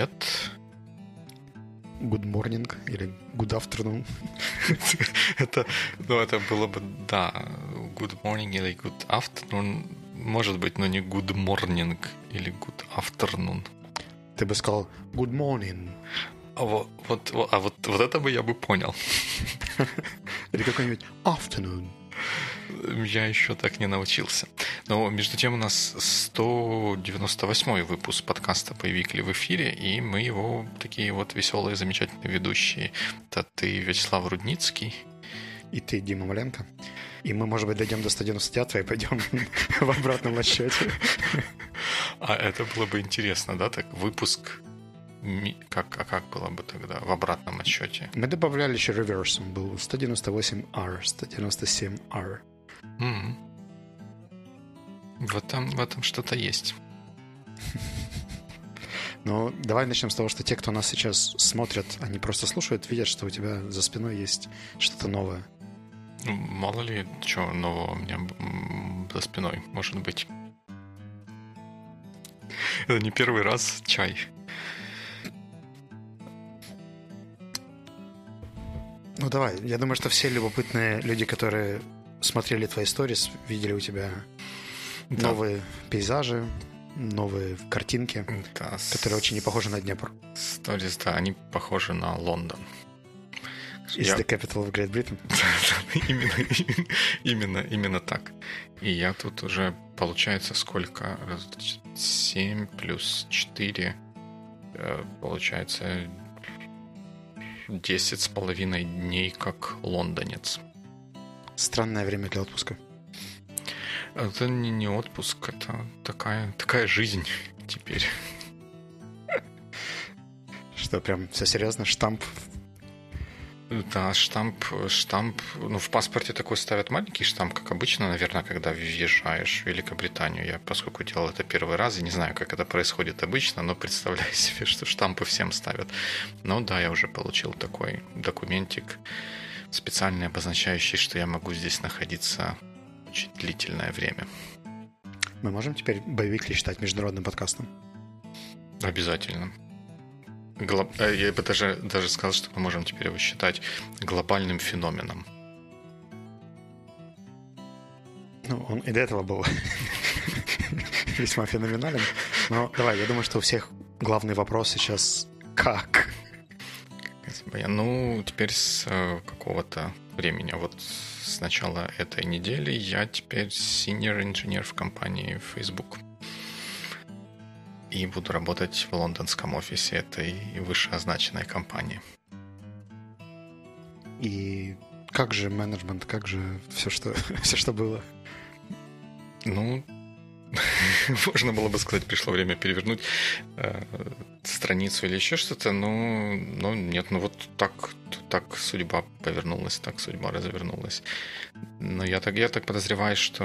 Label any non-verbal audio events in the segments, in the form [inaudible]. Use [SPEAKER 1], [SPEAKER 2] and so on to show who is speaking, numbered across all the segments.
[SPEAKER 1] привет.
[SPEAKER 2] Good morning или good afternoon. [laughs]
[SPEAKER 1] это, ну, это было бы, да, good morning или good afternoon, может быть, но не good morning или good afternoon.
[SPEAKER 2] Ты бы сказал good morning.
[SPEAKER 1] А вот, вот, а вот, вот это бы я бы понял. [laughs]
[SPEAKER 2] Или какой-нибудь afternoon.
[SPEAKER 1] Я еще так не научился. Но между тем у нас 198 выпуск подкаста «Боевик в эфире», и мы его такие вот веселые, замечательные ведущие. Это ты, Вячеслав Рудницкий.
[SPEAKER 2] И ты, Дима Маленко. И мы, может быть, дойдем до 199 и пойдем [laughs] в обратном отсчете. [laughs]
[SPEAKER 1] А это было бы интересно, да, так выпуск как, а как было бы тогда в обратном отсчете?
[SPEAKER 2] Мы добавляли еще реверсом. Был 198R, 197R. Mm-hmm.
[SPEAKER 1] В этом, в этом что-то есть. [laughs]
[SPEAKER 2] Ну, давай начнем с того, что те, кто нас сейчас смотрят, они просто слушают, видят, что у тебя за спиной есть что-то новое.
[SPEAKER 1] Ну, мало ли, что нового у меня за спиной может быть. Это не первый раз чай.
[SPEAKER 2] Ну давай, я думаю, что все любопытные люди, которые смотрели твои сторис, видели у тебя да. новые пейзажи, новые картинки, да, которые очень не похожи на Днепр.
[SPEAKER 1] Сторис, да, они похожи на Лондон.
[SPEAKER 2] Is я... the capital of Great Britain? [laughs]
[SPEAKER 1] именно, именно, именно так. И я тут уже, получается, сколько? 7 плюс 4, э, получается, 10 с половиной дней как лондонец.
[SPEAKER 2] Странное время для отпуска.
[SPEAKER 1] Это не, не отпуск, это такая, такая жизнь теперь.
[SPEAKER 2] Что, прям все серьезно? Штамп
[SPEAKER 1] да, штамп, штамп, ну, в паспорте такой ставят маленький штамп, как обычно, наверное, когда въезжаешь в Великобританию. Я, поскольку делал это первый раз, и не знаю, как это происходит обычно, но представляю [laughs] себе, что штампы всем ставят. Но да, я уже получил такой документик, специальный, обозначающий, что я могу здесь находиться очень длительное время.
[SPEAKER 2] Мы можем теперь боевик ли считать международным подкастом?
[SPEAKER 1] Обязательно. Глоб... Э, я бы даже, даже сказал, что мы можем теперь его считать глобальным феноменом.
[SPEAKER 2] Ну, он и до этого был [laughs] весьма феноменален. Но давай, я думаю, что у всех главный вопрос сейчас как?
[SPEAKER 1] Ну, теперь с э, какого-то времени, вот с начала этой недели я теперь senior инженер в компании Facebook и буду работать в лондонском офисе этой вышеозначенной компании.
[SPEAKER 2] И как же менеджмент, как же все, что, [laughs] все, что было?
[SPEAKER 1] Ну, [laughs] можно было бы сказать, пришло время перевернуть э, страницу или еще что-то, но, но нет, ну вот так, так судьба повернулась, так судьба развернулась. Но я так, я так подозреваю, что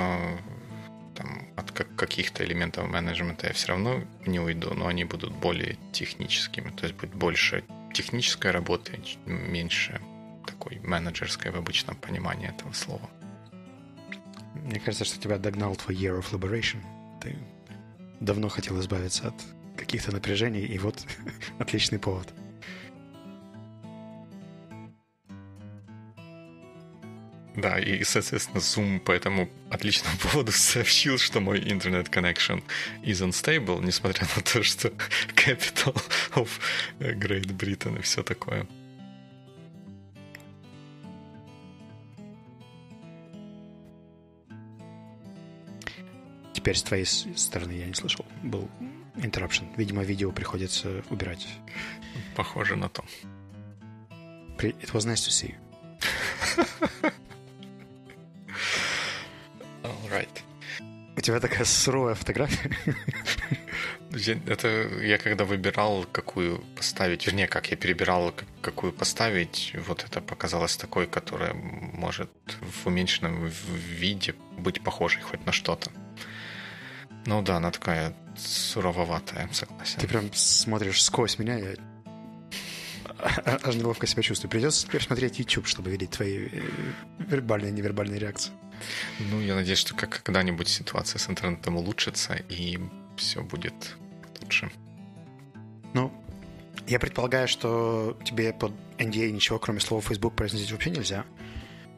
[SPEAKER 1] там, от каких-то элементов менеджмента я все равно не уйду, но они будут более техническими. То есть будет больше технической работы, меньше такой менеджерской в обычном понимании этого слова.
[SPEAKER 2] Мне кажется, что тебя догнал твой Year of Liberation. Ты давно хотел избавиться от каких-то напряжений, и вот [laughs] отличный повод.
[SPEAKER 1] Да, и, соответственно, Zoom по этому отличному [laughs] поводу сообщил, что мой интернет connection is unstable, несмотря на то, что [laughs] capital of Great Britain и все такое.
[SPEAKER 2] Теперь с твоей стороны я не слышал. Был interruption. Видимо, видео приходится убирать.
[SPEAKER 1] Похоже на то.
[SPEAKER 2] It was nice to see you. [laughs]
[SPEAKER 1] Right.
[SPEAKER 2] У тебя такая суровая фотография.
[SPEAKER 1] Это я когда выбирал, какую поставить, вернее, как я перебирал, какую поставить, вот это показалось такой, которая может в уменьшенном виде быть похожей хоть на что-то. Ну да, она такая сурововатая, согласен.
[SPEAKER 2] Ты прям смотришь сквозь меня, я аж неловко себя чувствую. Придется теперь смотреть YouTube, чтобы видеть твои э, вербальные и невербальные реакции.
[SPEAKER 1] Ну, я надеюсь, что как когда-нибудь ситуация с интернетом улучшится, и все будет лучше.
[SPEAKER 2] Ну, Я предполагаю, что тебе под NDA ничего, кроме слова Facebook, произносить вообще нельзя.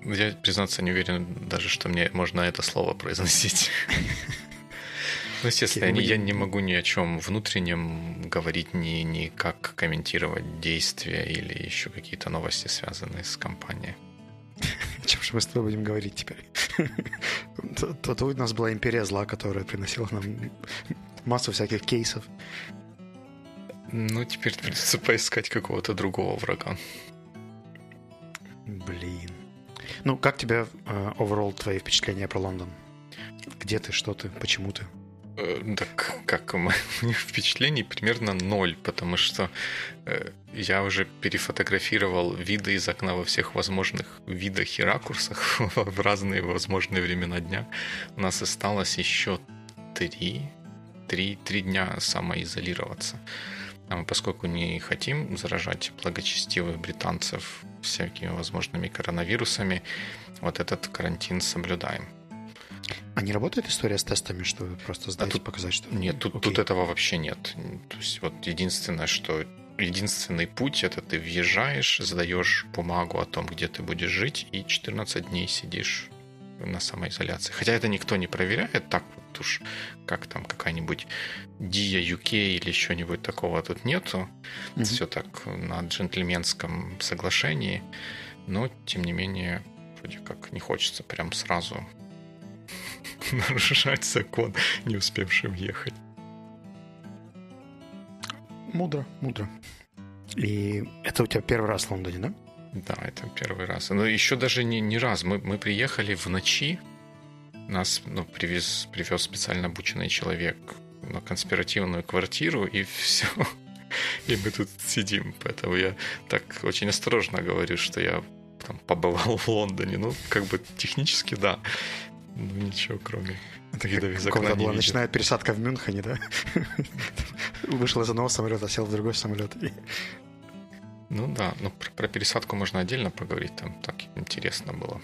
[SPEAKER 1] Я, признаться, не уверен даже, что мне можно это слово произносить. [laughs] Ну, естественно, я, я не могу ни о чем внутреннем говорить, ни, ни как комментировать действия или еще какие-то новости, связанные с компанией. [laughs]
[SPEAKER 2] О чем же мы с тобой будем говорить теперь? [laughs] Тут у нас была империя зла, которая приносила нам массу всяких кейсов.
[SPEAKER 1] Ну, теперь придется поискать какого-то другого врага.
[SPEAKER 2] Блин. Ну, как тебе uh, overall твои впечатления про Лондон? Где ты, что ты, почему ты?
[SPEAKER 1] Э, так как [laughs] у меня впечатлений примерно ноль, потому что э, я уже перефотографировал виды из окна во всех возможных видах и ракурсах [laughs] в разные возможные времена дня. У нас осталось еще три, три, три дня самоизолироваться. А мы, поскольку не хотим заражать благочестивых британцев всякими возможными коронавирусами, вот этот карантин соблюдаем.
[SPEAKER 2] А не работает история с тестами, что просто сдать а
[SPEAKER 1] тут,
[SPEAKER 2] показать, что...
[SPEAKER 1] Нет, тут, тут этого вообще нет. То есть вот единственное, что единственный путь это ты въезжаешь, сдаешь бумагу о том, где ты будешь жить, и 14 дней сидишь на самоизоляции. Хотя это никто не проверяет, так вот уж как там какая-нибудь Dia UK или еще-нибудь такого тут нету. Mm-hmm. Все так на джентльменском соглашении. Но, тем не менее, вроде как не хочется прям сразу [laughs] нарушать закон, не успевшим ехать.
[SPEAKER 2] Мудро, мудро. И это у тебя первый раз в Лондоне, да?
[SPEAKER 1] Да, это первый раз. Но еще даже не, не раз. Мы, мы приехали в ночи. Нас ну, привез, привез специально обученный человек на конспиративную квартиру, и [laughs] все. И мы тут сидим. Поэтому я так очень осторожно говорю, что я там побывал в Лондоне. Ну, как бы технически, да. Ну, ничего, кроме
[SPEAKER 2] видов из окна была ночная пересадка в Мюнхене, да? Вышел из одного самолета, сел в другой самолет.
[SPEAKER 1] Ну да, ну про, про пересадку можно отдельно поговорить, там так интересно было.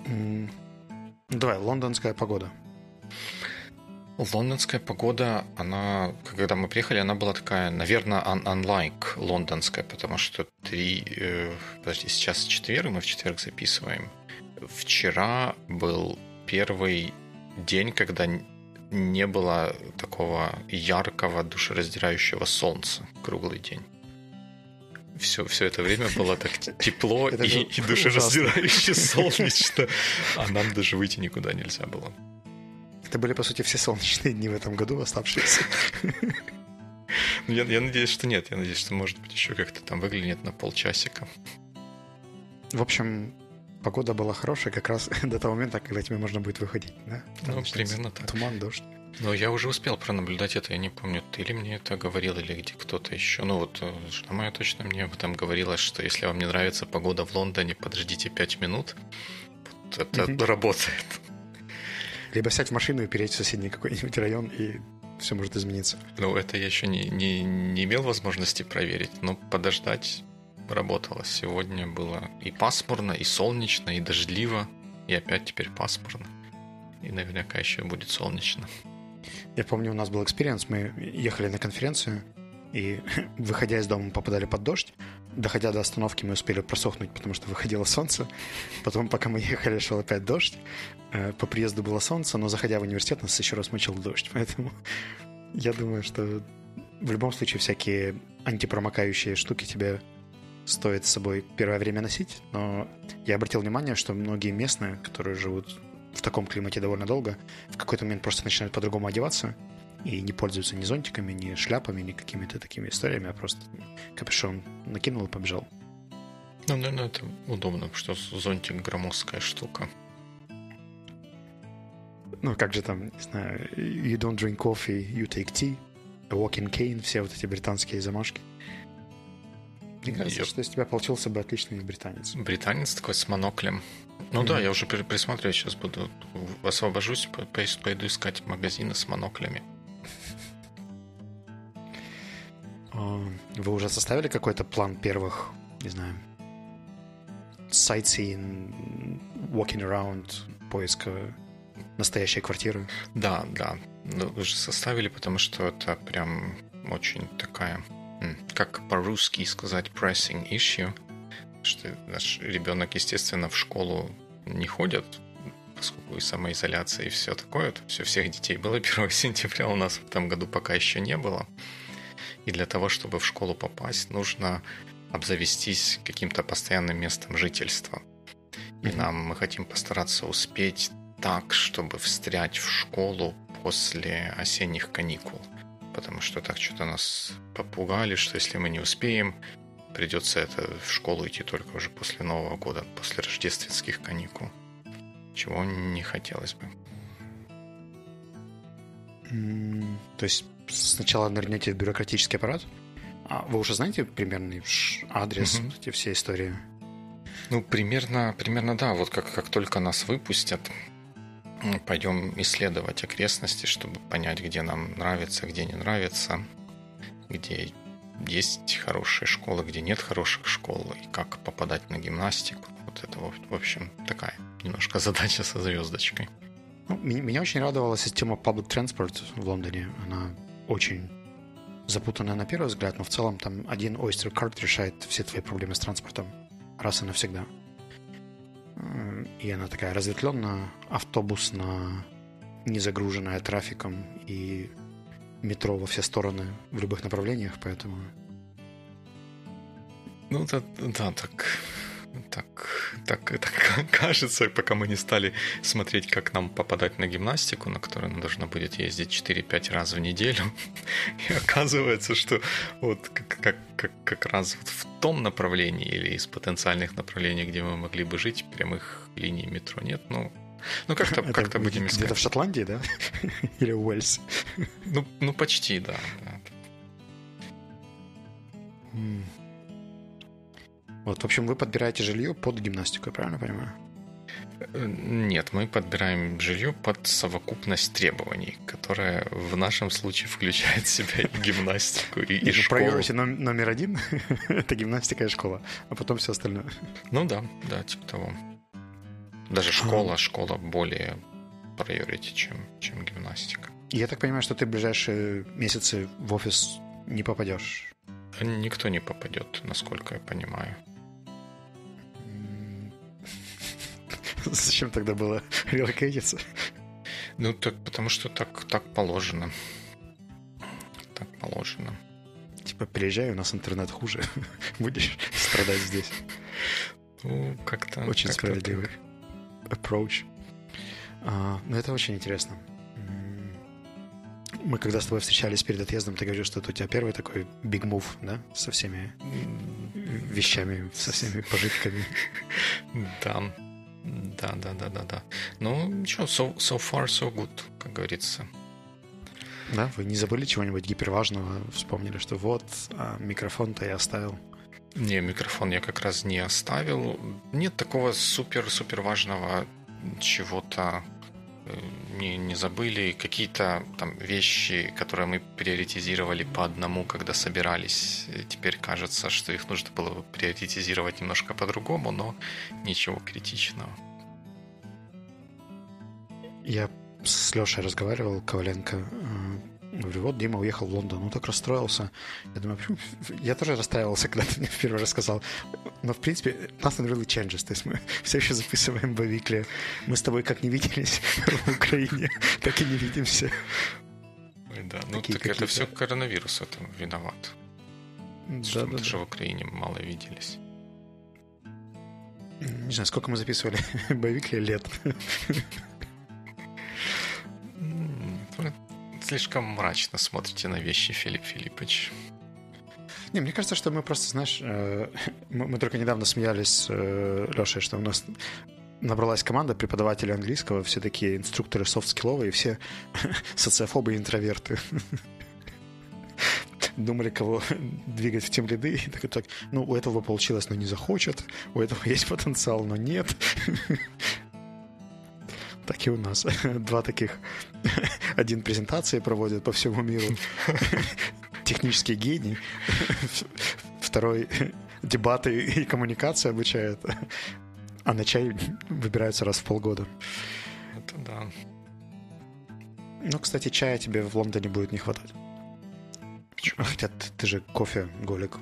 [SPEAKER 2] Mm. Давай, лондонская погода.
[SPEAKER 1] Лондонская погода, она, когда мы приехали, она была такая, наверное, un- unlike лондонская, потому что три, э, подожди, сейчас четверг, мы в четверг записываем. Вчера был первый день, когда не было такого яркого, душераздирающего солнца круглый день. Все, все это время было так тепло [laughs] и, и душераздирающе солнечно, [laughs] а нам даже выйти никуда нельзя было.
[SPEAKER 2] Это были, по сути, все солнечные дни в этом году оставшиеся. [laughs]
[SPEAKER 1] Ну, я, я надеюсь, что нет. Я надеюсь, что, может быть, еще как-то там выглянет на полчасика.
[SPEAKER 2] В общем, погода была хорошая как раз [laughs] до того момента, когда тебе можно будет выходить, да?
[SPEAKER 1] Потому ну, примерно так.
[SPEAKER 2] Туман, дождь.
[SPEAKER 1] Но я уже успел пронаблюдать это, я не помню, ты ли мне это говорил, или где кто-то еще. Ну вот, э, жена моя точно мне об этом говорила, что если вам не нравится погода в Лондоне, подождите 5 минут. Вот это mm-hmm. [laughs] работает.
[SPEAKER 2] Либо сядь в машину и перейти в соседний какой-нибудь район, и все может измениться.
[SPEAKER 1] Ну, это я еще не, не, не имел возможности проверить, но подождать работало. Сегодня было и пасмурно, и солнечно, и дождливо, и опять теперь пасмурно. И наверняка еще будет солнечно.
[SPEAKER 2] Я помню, у нас был experience, мы ехали на конференцию, и [laughs] выходя из дома мы попадали под дождь. Доходя до остановки мы успели просохнуть, потому что выходило солнце. Потом, пока мы [laughs] ехали, шел опять дождь. Э, по приезду было солнце, но заходя в университет, нас еще раз мочил дождь. [laughs] Поэтому я думаю, что в любом случае всякие антипромокающие штуки тебе стоит с собой первое время носить, но я обратил внимание, что многие местные, которые живут в таком климате довольно долго, в какой-то момент просто начинают по-другому одеваться и не пользуются ни зонтиками, ни шляпами, ни какими-то такими историями, а просто капюшон накинул и побежал.
[SPEAKER 1] Ну, наверное, это удобно, потому что зонтик громоздкая штука.
[SPEAKER 2] Ну, как же там, не знаю, you don't drink coffee, you take tea, a walking cane, все вот эти британские замашки. Мне кажется, я... что из тебя получился бы отличный британец.
[SPEAKER 1] Британец такой с моноклем. Ну mm-hmm. да, я уже присматриваю, сейчас буду освобожусь, пойду искать магазины с моноклями.
[SPEAKER 2] А, вы уже составили какой-то план первых, не знаю, sightseeing, walking around, поиска настоящей квартиры?
[SPEAKER 1] Да, да. Уже составили, потому что это прям очень такая как по-русски сказать pressing issue, что наш ребенок, естественно, в школу не ходит, поскольку и самоизоляция, и все такое, это все всех детей было [laughs] 1 сентября, у нас в этом году пока еще не было. И для того, чтобы в школу попасть, нужно обзавестись каким-то постоянным местом жительства. И нам мы хотим постараться успеть так, чтобы встрять в школу после осенних каникул. Потому что так что-то нас попугали, что если мы не успеем, придется это в школу идти только уже после Нового года, после рождественских каникул. Чего не хотелось бы.
[SPEAKER 2] То есть сначала нырнете в бюрократический аппарат? А вы уже знаете примерный адрес, угу. эти все истории?
[SPEAKER 1] Ну, примерно, примерно да. Вот как, как только нас выпустят, пойдем исследовать окрестности, чтобы понять, где нам нравится, где не нравится, где есть хорошие школы, где нет хороших школ, и как попадать на гимнастику. Вот это, в общем, такая немножко [laughs] задача со звездочкой.
[SPEAKER 2] Ну, меня очень радовала система public transport в Лондоне. Она очень запутанная на первый взгляд, но в целом там один Oyster Card решает все твои проблемы с транспортом раз и навсегда. И она такая разветвленная, автобусная, не загруженная трафиком и метро во все стороны в любых направлениях, поэтому...
[SPEAKER 1] Ну, да, да так так, так, [laughs] так кажется, пока мы не стали смотреть, как нам попадать на гимнастику, на которую нам должно будет ездить 4-5 раз в неделю. [laughs] И оказывается, что вот как, как, как, как раз вот в том направлении или из потенциальных направлений, где мы могли бы жить, прямых линий метро нет. Ну, ну как-то [laughs] как то будем
[SPEAKER 2] искать. Где-то в Шотландии, да? Или Уэльс?
[SPEAKER 1] Ну, ну почти, да. да.
[SPEAKER 2] Вот, в общем, вы подбираете жилье под гимнастику, я правильно понимаю?
[SPEAKER 1] Э, нет, мы подбираем жилье под совокупность требований, которая в нашем случае включает в себя и гимнастику, и, и школу.
[SPEAKER 2] Priority номер один — это гимнастика и школа, а потом все остальное.
[SPEAKER 1] Ну да, да, типа того. Даже школа, школа более priority, чем, чем гимнастика.
[SPEAKER 2] Я так понимаю, что ты в ближайшие месяцы в офис не попадешь?
[SPEAKER 1] Никто не попадет, насколько я понимаю. [laughs]
[SPEAKER 2] Зачем тогда было [laughs] релокейтиться?
[SPEAKER 1] Ну, так, потому что так, так положено. Так положено.
[SPEAKER 2] Типа, приезжай, у нас интернет хуже. [laughs] Будешь страдать здесь.
[SPEAKER 1] Ну, как-то...
[SPEAKER 2] Очень как справедливый approach. А, ну, это очень интересно. Мы когда с тобой встречались перед отъездом, ты говорил, что это у тебя первый такой big move, да? Со всеми вещами, со всеми пожитками.
[SPEAKER 1] Да. Да, да, да, да, да. Ну, ничего, so, so far, so good, как говорится.
[SPEAKER 2] Да, вы не забыли чего-нибудь гиперважного? Вспомнили, что вот, а микрофон-то я оставил.
[SPEAKER 1] Не, микрофон я как раз не оставил. Нет такого супер-супер важного чего-то не, не забыли. Какие-то там вещи, которые мы приоритизировали по одному, когда собирались. Теперь кажется, что их нужно было бы приоритизировать немножко по-другому, но ничего критичного.
[SPEAKER 2] Я с Лешей разговаривал, Коваленко, э, Говорю, вот Дима уехал в Лондон, ну так расстроился. Я думаю, почему? [laughs] Я тоже расстраивался, [laughs] когда ты мне в первый раз сказал. Но, в принципе, nothing really changes. То есть мы [laughs] все еще записываем Бавикли. Мы с тобой как не виделись в Украине, так и не видимся.
[SPEAKER 1] Ой, да, ну Такие так это все коронавирус этому виноват. Да, что да, мы да. даже в Украине мало виделись.
[SPEAKER 2] Не знаю, сколько мы записывали Бавикли лет
[SPEAKER 1] слишком мрачно смотрите на вещи, Филипп Филиппович.
[SPEAKER 2] Не, мне кажется, что мы просто, знаешь, э, [laughs] мы, мы только недавно смеялись э, Лешей, что у нас набралась команда преподавателей английского, все такие инструкторы софт-скилловые, все [laughs] социофобы и интроверты. [laughs] Думали, кого двигать в тем ряды. И так, так, ну, у этого получилось, но не захочет. У этого есть потенциал, но нет так и у нас. [laughs] Два таких. [laughs] Один презентации проводит по всему миру. [laughs] Технический гений. Второй дебаты и коммуникации обучает. А на чай выбираются раз в полгода.
[SPEAKER 1] Это да.
[SPEAKER 2] Ну, кстати, чая тебе в Лондоне будет не хватать. Почему? Хотя ты, ты же кофе голик.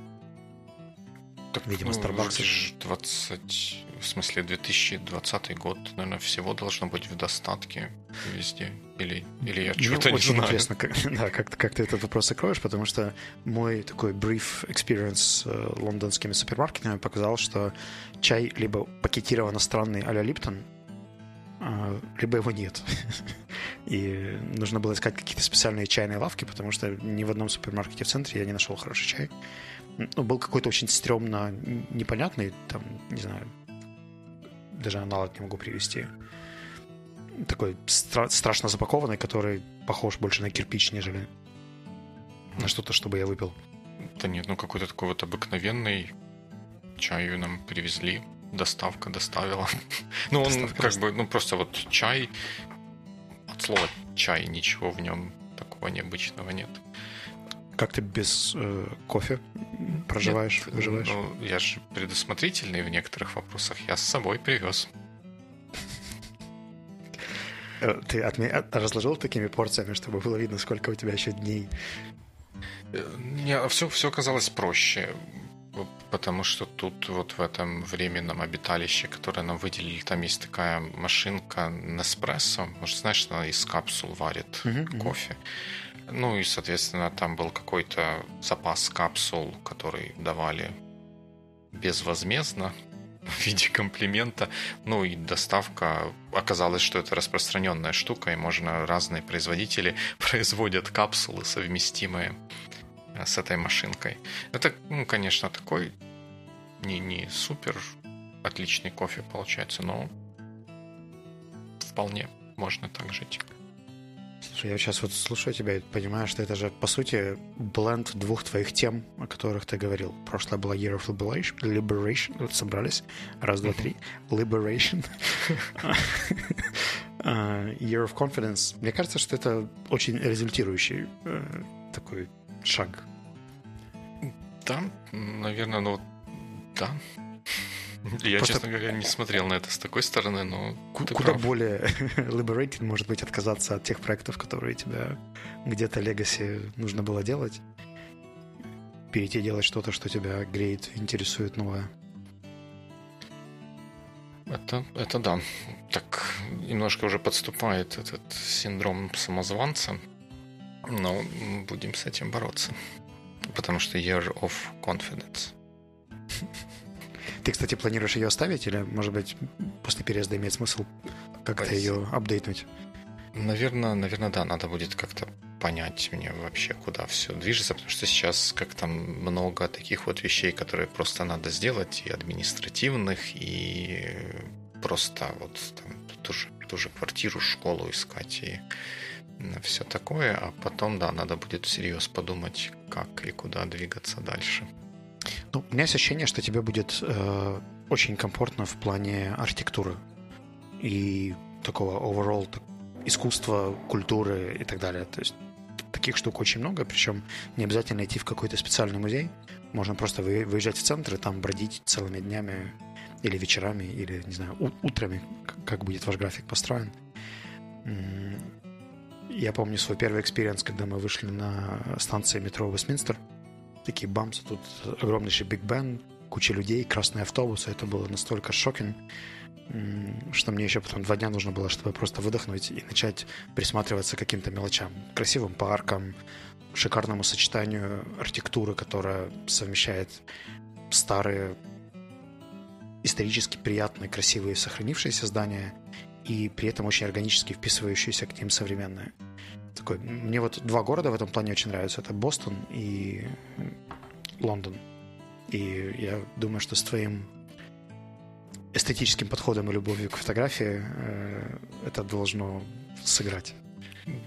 [SPEAKER 1] Так, Видимо, ну, Starbucks. 20, в смысле, 2020 год, наверное, всего должно быть в достатке везде. Или, или я чего-то не знаю.
[SPEAKER 2] интересно, как, [laughs] да, как, как ты этот вопрос закроешь, потому что мой такой brief experience с э, лондонскими супермаркетами показал, что чай либо пакетирован иностранный а-ля Липтон, а, либо его нет. [laughs] И нужно было искать какие-то специальные чайные лавки, потому что ни в одном супермаркете в центре я не нашел хороший чай. Ну, был какой-то очень стрёмно непонятный, там, не знаю, даже аналог не могу привести. Такой стра- страшно запакованный, который похож больше на кирпич, нежели на что-то, чтобы я выпил.
[SPEAKER 1] Да нет, ну какой-то такой вот обыкновенный чай нам привезли доставка доставила. [laughs] ну, он как бы, ну, просто вот чай, от слова чай, ничего в нем такого необычного нет.
[SPEAKER 2] Как ты без э, кофе проживаешь, нет, выживаешь?
[SPEAKER 1] Ну, я же предусмотрительный в некоторых вопросах. Я с собой привез.
[SPEAKER 2] Э, ты отме... разложил такими порциями, чтобы было видно, сколько у тебя еще дней?
[SPEAKER 1] Э, не, все, все оказалось проще потому что тут вот в этом временном обиталище, которое нам выделили, там есть такая машинка Неспрессо. Может, знаешь, она из капсул варит uh-huh, кофе. Ну и, соответственно, там был какой-то запас капсул, который давали безвозмездно [laughs] в виде комплимента. Ну и доставка оказалось, что это распространенная штука, и можно разные производители [laughs] производят капсулы совместимые с этой машинкой. Это, ну, конечно, такой не, не супер отличный кофе получается, но вполне можно так жить.
[SPEAKER 2] Слушай, я сейчас вот слушаю тебя и понимаю, что это же, по сути, бленд двух твоих тем, о которых ты говорил. Прошлое было Year of Liberation, Liberation вот собрались, раз, два, три, Liberation, [laughs] а, Year of Confidence. Мне кажется, что это очень результирующий э, такой шаг.
[SPEAKER 1] Да, наверное, ну да. [laughs] Я, Просто... честно говоря, не смотрел на это с такой стороны, но
[SPEAKER 2] куда прав. более [laughs] liberating может быть отказаться от тех проектов, которые тебя где-то легаси нужно было делать, перейти делать что-то, что тебя греет, интересует новое.
[SPEAKER 1] Это, это да. Так немножко уже подступает этот синдром самозванца, но будем с этим бороться. Потому что year of confidence. [laughs]
[SPEAKER 2] Ты, кстати, планируешь ее оставить или, может быть, после переезда имеет смысл как-то ее апдейтнуть?
[SPEAKER 1] Наверное, наверное, да, надо будет как-то понять мне вообще, куда все движется, потому что сейчас как-то много таких вот вещей, которые просто надо сделать, и административных, и просто вот там ту же, ту же квартиру, школу искать, и все такое, а потом, да, надо будет всерьез подумать, как и куда двигаться дальше.
[SPEAKER 2] Ну, у меня есть ощущение, что тебе будет э, очень комфортно в плане архитектуры и такого overall так, искусства, культуры и так далее. То есть таких штук очень много, причем не обязательно идти в какой-то специальный музей. Можно просто выезжать в центр и там бродить целыми днями или вечерами, или, не знаю, утрами, как будет ваш график построен. Я помню свой первый experience, когда мы вышли на станции метро Вестминстер – такие бамс, и тут огромнейший Биг Бен, куча людей, красные автобусы. Это было настолько shocking, что мне еще потом два дня нужно было, чтобы просто выдохнуть и начать присматриваться к каким-то мелочам. Красивым паркам, шикарному сочетанию архитектуры, которая совмещает старые, исторически приятные, красивые, сохранившиеся здания и при этом очень органически вписывающиеся к ним современные такой... Мне вот два города в этом плане очень нравятся. Это Бостон и Лондон. И я думаю, что с твоим эстетическим подходом и любовью к фотографии э, это должно сыграть.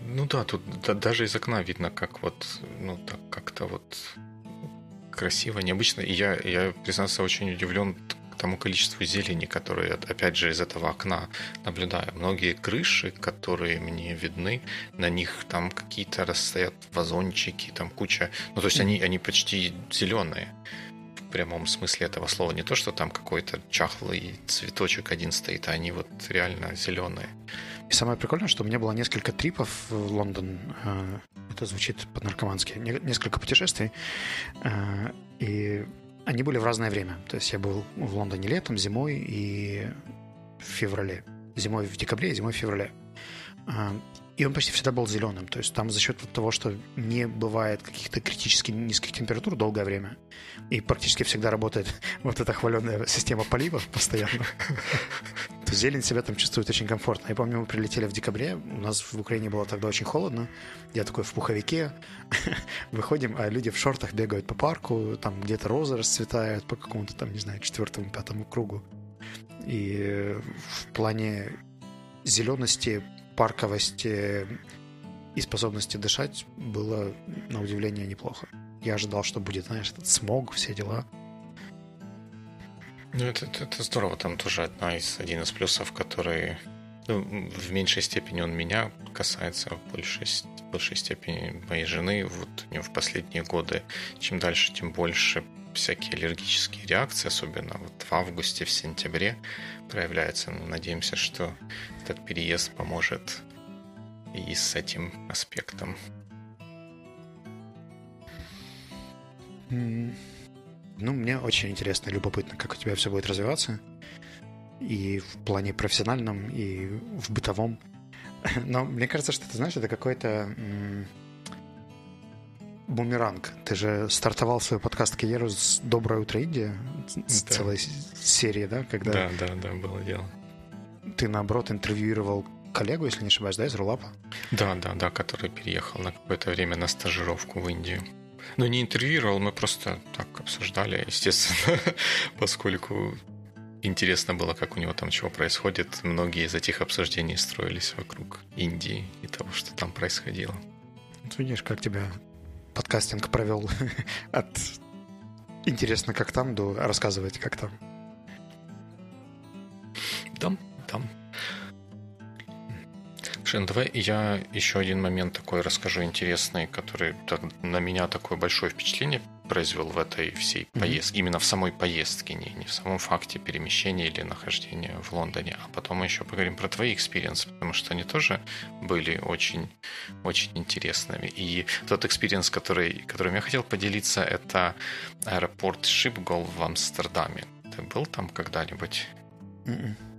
[SPEAKER 1] Ну да, тут да, даже из окна видно, как вот, ну так как-то вот красиво, необычно. И я, я, признаться, очень удивлен тому количеству зелени, которое, опять же, из этого окна наблюдаю. Многие крыши, которые мне видны, на них там какие-то расстоят вазончики, там куча... Ну, то есть они, они почти зеленые в прямом смысле этого слова. Не то, что там какой-то чахлый цветочек один стоит, а они вот реально зеленые.
[SPEAKER 2] И самое прикольное, что у меня было несколько трипов в Лондон. Э, это звучит по-наркомански. Несколько путешествий. Э, и они были в разное время. То есть я был в Лондоне летом, зимой и в феврале. Зимой в декабре, зимой в феврале. Э, и он почти всегда был зеленым. То есть там за счет того, что не бывает каких-то критически низких температур долгое время, и практически всегда работает [laughs] вот эта хваленная система поливов постоянно, то зелень себя там чувствует очень комфортно. Я помню, мы прилетели в декабре, у нас в Украине было тогда очень холодно, я такой в пуховике, [laughs] выходим, а люди в шортах бегают по парку, там где-то розы расцветают по какому-то там, не знаю, четвертому, пятому кругу. И в плане зелености парковости и способности дышать было, на удивление, неплохо. Я ожидал, что будет, знаешь, этот смог, все дела.
[SPEAKER 1] Ну, это, это, это здорово. Там тоже одна из, один из плюсов, который ну, в меньшей степени он меня касается, в большей, в большей степени моей жены. Вот у нее в последние годы, чем дальше, тем больше всякие аллергические реакции, особенно вот в августе, в сентябре проявляются. Ну, надеемся, что этот переезд поможет и с этим аспектом.
[SPEAKER 2] Ну, мне очень интересно, любопытно, как у тебя все будет развиваться. И в плане профессиональном, и в бытовом. [laughs] Но мне кажется, что ты знаешь, это какой-то бумеранг. Ты же стартовал свою подкаст-карьеру с «Доброе утро, Индия», с да. целой серии, да?
[SPEAKER 1] Когда да, да, да, было дело.
[SPEAKER 2] Ты, наоборот, интервьюировал коллегу, если не ошибаюсь, да, из Рулапа?
[SPEAKER 1] Да, да, да, который переехал на какое-то время на стажировку в Индию. Но не интервьюировал, мы просто так обсуждали, естественно, [laughs] поскольку интересно было, как у него там чего происходит. Многие из этих обсуждений строились вокруг Индии и того, что там происходило.
[SPEAKER 2] Вот видишь, как тебя подкастинг провел [laughs] от интересно, как там, до рассказывать, как там.
[SPEAKER 1] Там, Шен, давай я еще один момент такой расскажу интересный, который на меня такое большое впечатление произвел в этой всей поездке, mm-hmm. именно в самой поездке, не, не в самом факте перемещения или нахождения в Лондоне. А потом мы еще поговорим про твои экспириенсы, потому что они тоже были очень, очень интересными. И тот experience, который, которым я хотел поделиться, это аэропорт Шипгол в Амстердаме. Ты был там когда-нибудь? Mm-mm.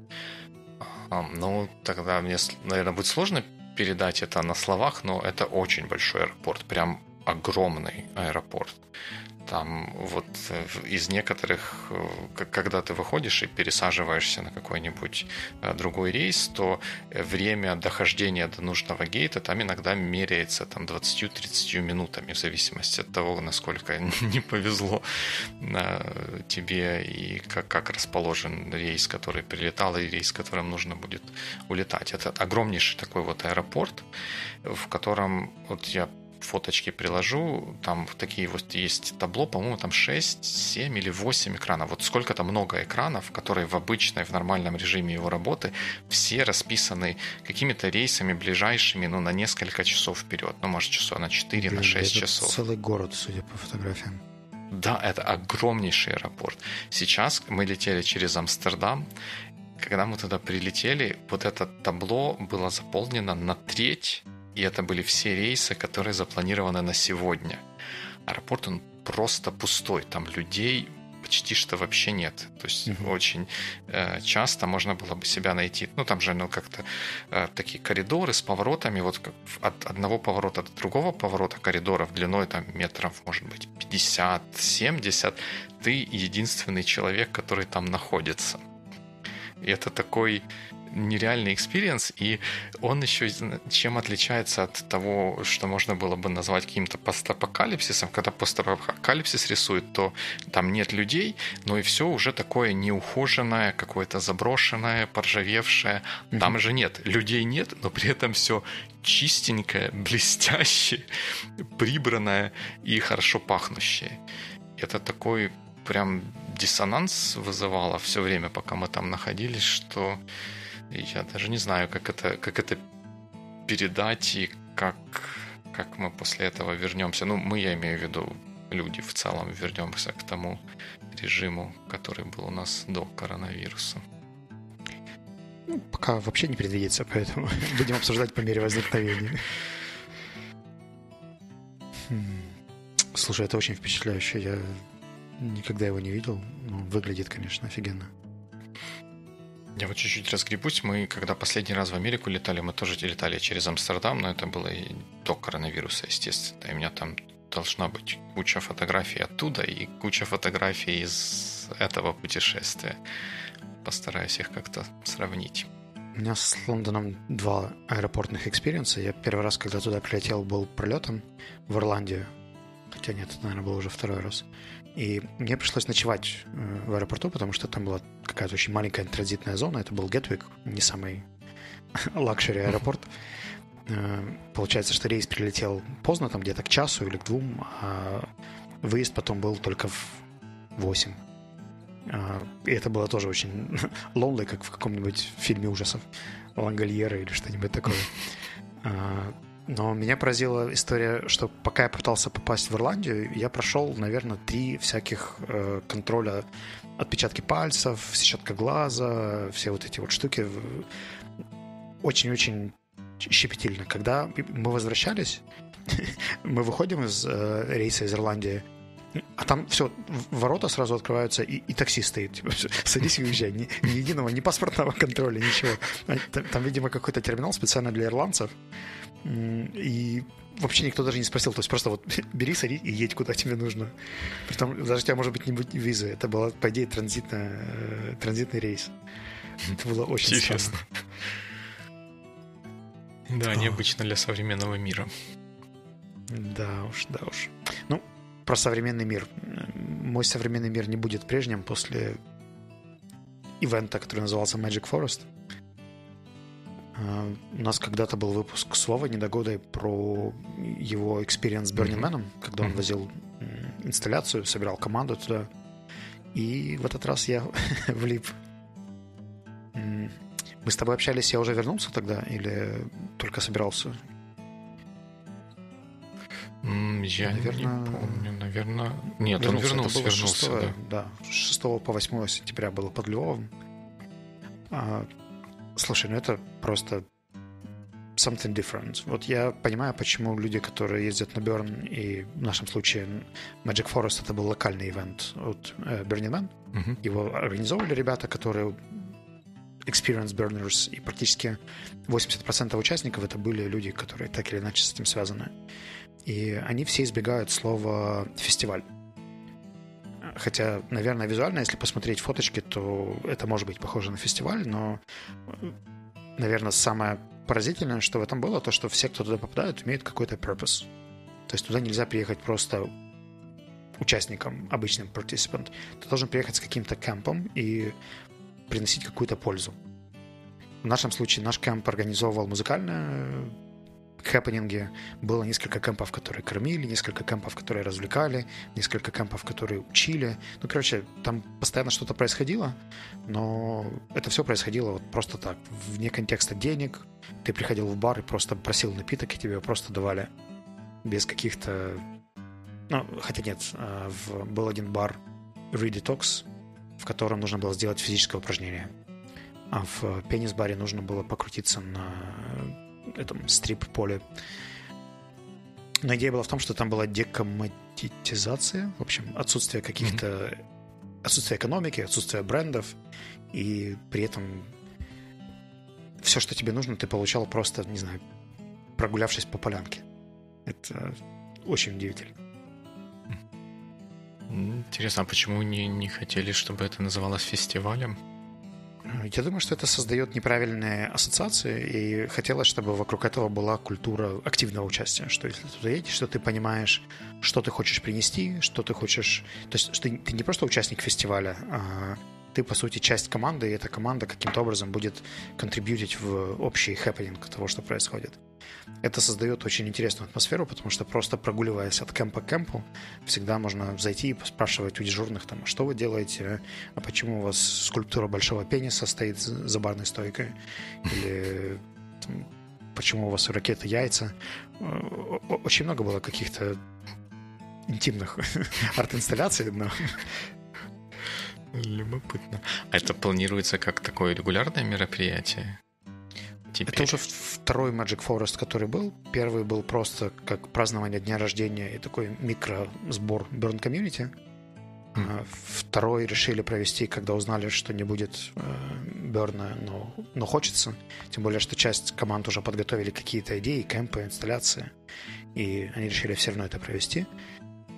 [SPEAKER 1] Ну, тогда мне, наверное, будет сложно передать это на словах, но это очень большой аэропорт, прям огромный аэропорт. Там вот э, из некоторых, э, когда ты выходишь и пересаживаешься на какой-нибудь э, другой рейс, то время дохождения до нужного гейта там иногда меряется там 20-30 минутами, в зависимости от того, насколько [laughs] не повезло тебе и как, как расположен рейс, который прилетал, и рейс, которым нужно будет улетать. Это огромнейший такой вот аэропорт, в котором вот я фоточки приложу. Там такие вот есть табло, по-моему, там 6, 7 или 8 экранов. Вот сколько то много экранов, которые в обычной, в нормальном режиме его работы, все расписаны какими-то рейсами ближайшими, ну, на несколько часов вперед. Ну, может, часов на 4, Блин, на 6 часов.
[SPEAKER 2] целый город, судя по фотографиям.
[SPEAKER 1] Да, это огромнейший аэропорт. Сейчас мы летели через Амстердам, когда мы туда прилетели, вот это табло было заполнено на треть и это были все рейсы, которые запланированы на сегодня. Аэропорт, он просто пустой. Там людей почти что вообще нет. То есть mm-hmm. очень э, часто можно было бы себя найти. Ну, там же ну, как-то э, такие коридоры с поворотами. Вот как от одного поворота до другого поворота коридоров длиной там метров, может быть, 50-70. Ты единственный человек, который там находится. И это такой нереальный experience, и он еще чем отличается от того, что можно было бы назвать каким-то постапокалипсисом, когда постапокалипсис рисует, то там нет людей, но и все уже такое неухоженное, какое-то заброшенное, поржавевшее. Mm-hmm. Там же нет, людей нет, но при этом все чистенькое, [laughs] блестящее, прибранное и хорошо пахнущее. Это такой прям диссонанс вызывало все время, пока мы там находились, что я даже не знаю, как это, как это передать и как, как мы после этого вернемся. Ну, мы, я имею в виду, люди в целом вернемся к тому режиму, который был у нас до коронавируса.
[SPEAKER 2] Ну, пока вообще не предвидится, поэтому [laughs] будем обсуждать по мере возникновения. Хм. Слушай, это очень впечатляюще. Я никогда его не видел. Ну, выглядит, конечно, офигенно.
[SPEAKER 1] Я вот чуть-чуть разгребусь. Мы, когда последний раз в Америку летали, мы тоже летали через Амстердам, но это было и до коронавируса, естественно. И у меня там должна быть куча фотографий оттуда и куча фотографий из этого путешествия. Постараюсь их как-то сравнить.
[SPEAKER 2] У меня с Лондоном два аэропортных experience а. Я первый раз, когда туда прилетел, был пролетом в Ирландию. Хотя нет, это, наверное, был уже второй раз. И мне пришлось ночевать э, в аэропорту, потому что там была какая-то очень маленькая транзитная зона. Это был Гетвик, не самый [laughs] luxury аэропорт. Э, получается, что рейс прилетел поздно, там где-то к часу или к двум, а выезд потом был только в 8. А, и это было тоже очень [laughs] lonely, как в каком-нибудь фильме ужасов. Лангольеры или что-нибудь такое. Но меня поразила история, что пока я пытался попасть в Ирландию, я прошел, наверное, три всяких э, контроля отпечатки пальцев, сетчатка глаза, все вот эти вот штуки. Очень-очень щепетильно. Когда мы возвращались, [laughs] мы выходим из э, рейса из Ирландии, а там все, ворота сразу открываются, и, и такси стоит. Типа, садись и уезжай. Ни, ни единого, ни паспортного контроля, ничего. Там, там видимо, какой-то терминал специально для ирландцев. И вообще никто даже не спросил. То есть просто вот [laughs] бери, сади и едь, куда тебе нужно. Притом даже у тебя может быть не быть визы. Это была, по идее, транзитная, э, транзитный рейс. Это было очень Интересно.
[SPEAKER 1] Да, необычно для современного мира.
[SPEAKER 2] Да уж, да уж. Ну, про современный мир. Мой современный мир не будет прежним после ивента, который назывался Magic Forest. А, у нас когда-то был выпуск с Вовой Недогодой про его experience с Burning Man, когда он возил инсталляцию, собирал команду туда. И в этот раз я [laughs] влип. Мы с тобой общались, я уже вернулся тогда или только собирался?
[SPEAKER 1] Я наверное, не помню, наверное... Нет, вернулся. он вернулся, вернулся, 6, да.
[SPEAKER 2] да. 6 по 8 сентября было под Львовом. Слушай, ну это просто something different. Вот я понимаю, почему люди, которые ездят на Burn, и в нашем случае Magic Forest это был локальный ивент от э, Burning Man. Uh-huh. Его организовывали ребята, которые experience burners, и практически 80% участников это были люди, которые так или иначе с этим связаны. И они все избегают слова «фестиваль». Хотя, наверное, визуально, если посмотреть фоточки, то это может быть похоже на фестиваль, но, наверное, самое поразительное, что в этом было, то, что все, кто туда попадают, имеют какой-то purpose. То есть туда нельзя приехать просто участником, обычным participant. Ты должен приехать с каким-то кемпом и приносить какую-то пользу. В нашем случае наш кемп организовывал музыкальное хэппенинге было несколько кемпов, которые кормили, несколько кемпов, которые развлекали, несколько кемпов, которые учили. Ну, короче, там постоянно что-то происходило, но это все происходило вот просто так, вне контекста денег. Ты приходил в бар и просто просил напиток, и тебе просто давали без каких-то... Ну, хотя нет, а, в... был один бар Redetox, в котором нужно было сделать физическое упражнение. А в пенис-баре нужно было покрутиться на этом стрип-поле. Но идея была в том, что там была декомматизация, в общем, отсутствие каких-то... Mm-hmm. Отсутствие экономики, отсутствие брендов, и при этом все, что тебе нужно, ты получал просто, не знаю, прогулявшись по полянке. Это очень удивительно.
[SPEAKER 1] Интересно, а почему не, не хотели, чтобы это называлось фестивалем?
[SPEAKER 2] Я думаю, что это создает неправильные ассоциации, и хотелось, чтобы вокруг этого была культура активного участия, что если ты туда едешь, что ты понимаешь, что ты хочешь принести, что ты хочешь... То есть, что ты не просто участник фестиваля, а ты, по сути, часть команды, и эта команда каким-то образом будет контрибьютить в общий happening того, что происходит. Это создает очень интересную атмосферу, потому что просто прогуливаясь от кемпа к кемпу, всегда можно зайти и спрашивать у дежурных, там, «А что вы делаете, а почему у вас скульптура большого пениса стоит за барной стойкой, или там, почему у вас у ракеты яйца. Очень много было каких-то интимных [laughs] арт-инсталляций, но
[SPEAKER 1] Любопытно. А это планируется как такое регулярное мероприятие?
[SPEAKER 2] Теперь. Это уже второй Magic Forest, который был. Первый был просто как празднование дня рождения и такой микросбор Burn Community. Mm. Второй решили провести, когда узнали, что не будет э, Берна, но, но хочется. Тем более, что часть команд уже подготовили какие-то идеи, кемпы, инсталляции. И они решили все равно это провести.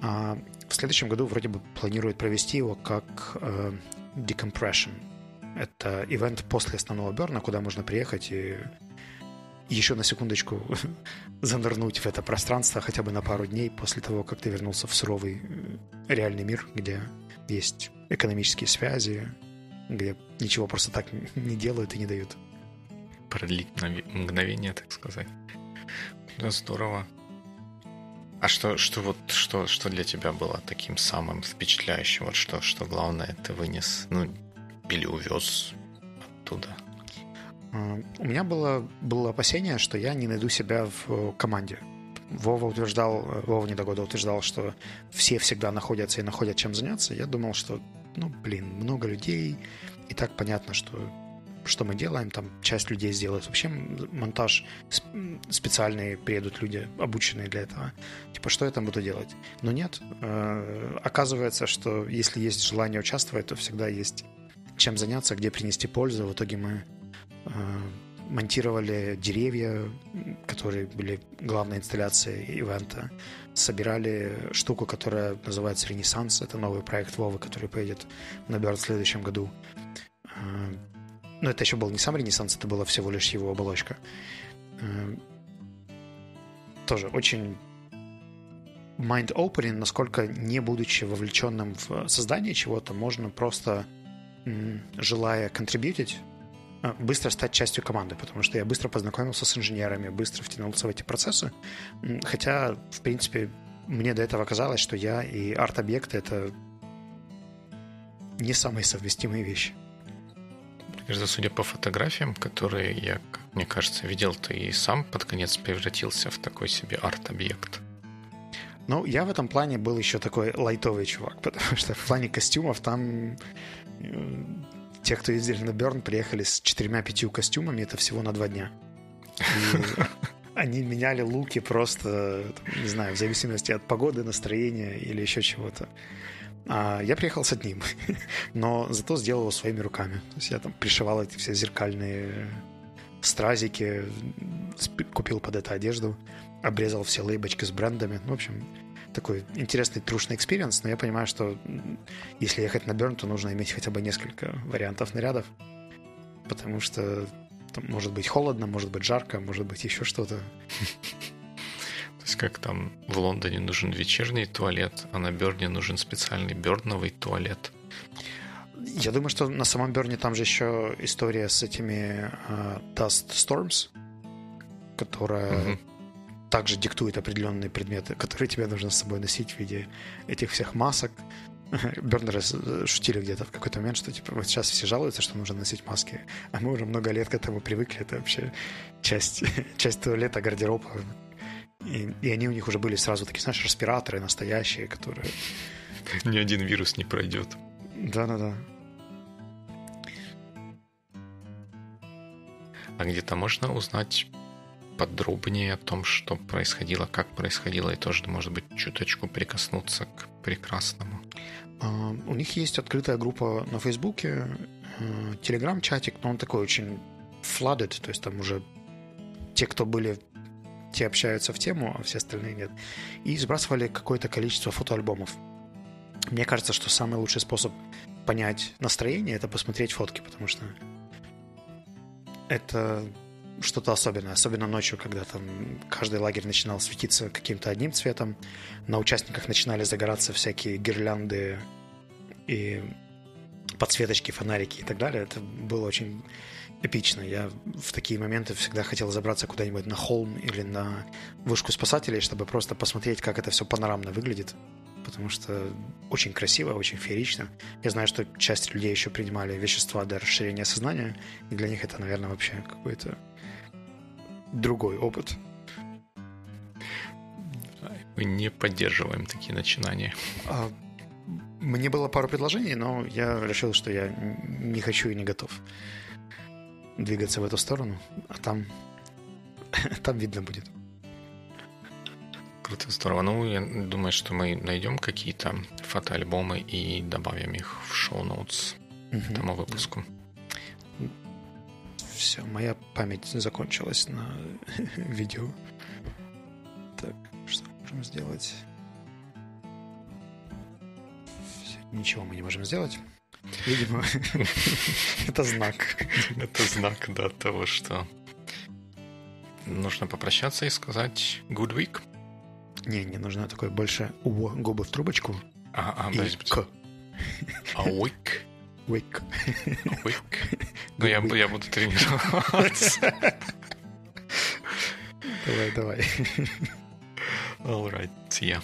[SPEAKER 2] А в следующем году вроде бы планируют провести его как э, Decompression. Это ивент после основного Берна, куда можно приехать и еще на секундочку [laughs] занырнуть в это пространство хотя бы на пару дней после того, как ты вернулся в суровый э, реальный мир, где есть экономические связи, где ничего просто так [laughs] не делают и не дают.
[SPEAKER 1] Продлить мгновение, так сказать. Да, здорово. А что, что вот что, что для тебя было таким самым впечатляющим? Вот что, что главное ты вынес, ну, или увез оттуда?
[SPEAKER 2] А, у меня было, было опасение, что я не найду себя в команде. Вова утверждал, Вова Недогода утверждал, что все всегда находятся и находят чем заняться. Я думал, что, ну, блин, много людей, и так понятно, что что мы делаем, там часть людей сделает вообще монтаж, специальные приедут люди, обученные для этого. Типа, что я там буду делать? Но нет, э, оказывается, что если есть желание участвовать, то всегда есть чем заняться, где принести пользу. В итоге мы э, монтировали деревья, которые были главной инсталляцией ивента, собирали штуку, которая называется «Ренессанс». Это новый проект Вовы, который поедет на Бёрд в следующем году. Но это еще был не сам Ренессанс, это была всего лишь его оболочка. Э, тоже очень mind-opening, насколько не будучи вовлеченным в создание чего-то, можно просто, желая контрибьютить, э, быстро стать частью команды, потому что я быстро познакомился с инженерами, быстро втянулся в эти процессы, хотя, в принципе, мне до этого казалось, что я и арт-объекты — это не самые совместимые вещи.
[SPEAKER 1] Кажется, судя по фотографиям, которые я, мне кажется, видел, ты и сам под конец превратился в такой себе арт-объект.
[SPEAKER 2] Ну, я в этом плане был еще такой лайтовый чувак, [laughs] потому что в плане костюмов там э, те, кто ездили на Берн, приехали с четырьмя-пятью костюмами, это всего на два дня. И [laughs] они меняли луки просто, не знаю, в зависимости от погоды, настроения или еще чего-то. А я приехал с одним, [laughs] но зато сделал его своими руками. То есть я там пришивал эти все зеркальные стразики, купил под это одежду, обрезал все лейбочки с брендами. Ну, в общем, такой интересный трушный experience, но я понимаю, что если ехать на Берн, то нужно иметь хотя бы несколько вариантов нарядов, потому что там может быть холодно, может быть жарко, может быть еще что-то. [laughs]
[SPEAKER 1] То есть как там в Лондоне нужен вечерний туалет, а на Берне нужен специальный берновый туалет.
[SPEAKER 2] Я думаю, что на самом Берне там же еще история с этими uh, Dust Storms, которая угу. также диктует определенные предметы, которые тебе нужно с собой носить в виде этих всех масок. [laughs] Бернеры шутили где-то в какой-то момент, что типа вот сейчас все жалуются, что нужно носить маски, а мы уже много лет к этому привыкли. Это вообще часть, [laughs] часть туалета, гардероба. И, и они у них уже были сразу такие, знаешь, респираторы настоящие, которые... [laughs]
[SPEAKER 1] Ни один вирус не пройдет.
[SPEAKER 2] Да-да-да.
[SPEAKER 1] А где-то можно узнать подробнее о том, что происходило, как происходило, и тоже, может быть, чуточку прикоснуться к прекрасному.
[SPEAKER 2] Uh, у них есть открытая группа на Фейсбуке, телеграм-чатик, но он такой очень flooded, то есть там уже те, кто были те общаются в тему, а все остальные нет. И сбрасывали какое-то количество фотоальбомов. Мне кажется, что самый лучший способ понять настроение — это посмотреть фотки, потому что это что-то особенное, особенно ночью, когда там каждый лагерь начинал светиться каким-то одним цветом, на участниках начинали загораться всякие гирлянды и подсветочки, фонарики и так далее. Это было очень эпично. Я в такие моменты всегда хотел забраться куда-нибудь на холм или на вышку спасателей, чтобы просто посмотреть, как это все панорамно выглядит. Потому что очень красиво, очень феерично. Я знаю, что часть людей еще принимали вещества для расширения сознания, и для них это, наверное, вообще какой-то другой опыт.
[SPEAKER 1] Мы не поддерживаем такие начинания. А,
[SPEAKER 2] Мне было пару предложений, но я решил, что я не хочу и не готов двигаться в эту сторону, а там, [laughs] там видно будет.
[SPEAKER 1] Круто, здорово. Ну, я думаю, что мы найдем какие-то фотоальбомы и добавим их в шоу-ноутс угу. этому выпуску.
[SPEAKER 2] Все, моя память закончилась на [laughs] видео. Так, что можем сделать? Все, ничего мы не можем сделать. Видимо, [laughs] это знак.
[SPEAKER 1] Это знак, да, того, что нужно попрощаться и сказать good week.
[SPEAKER 2] Не, не нужно такое больше у губы в трубочку.
[SPEAKER 1] А, а, и к. А week.
[SPEAKER 2] Week.
[SPEAKER 1] Week. Ну, я, я буду тренироваться. [laughs]
[SPEAKER 2] Давай, давай.
[SPEAKER 1] All right, see ya.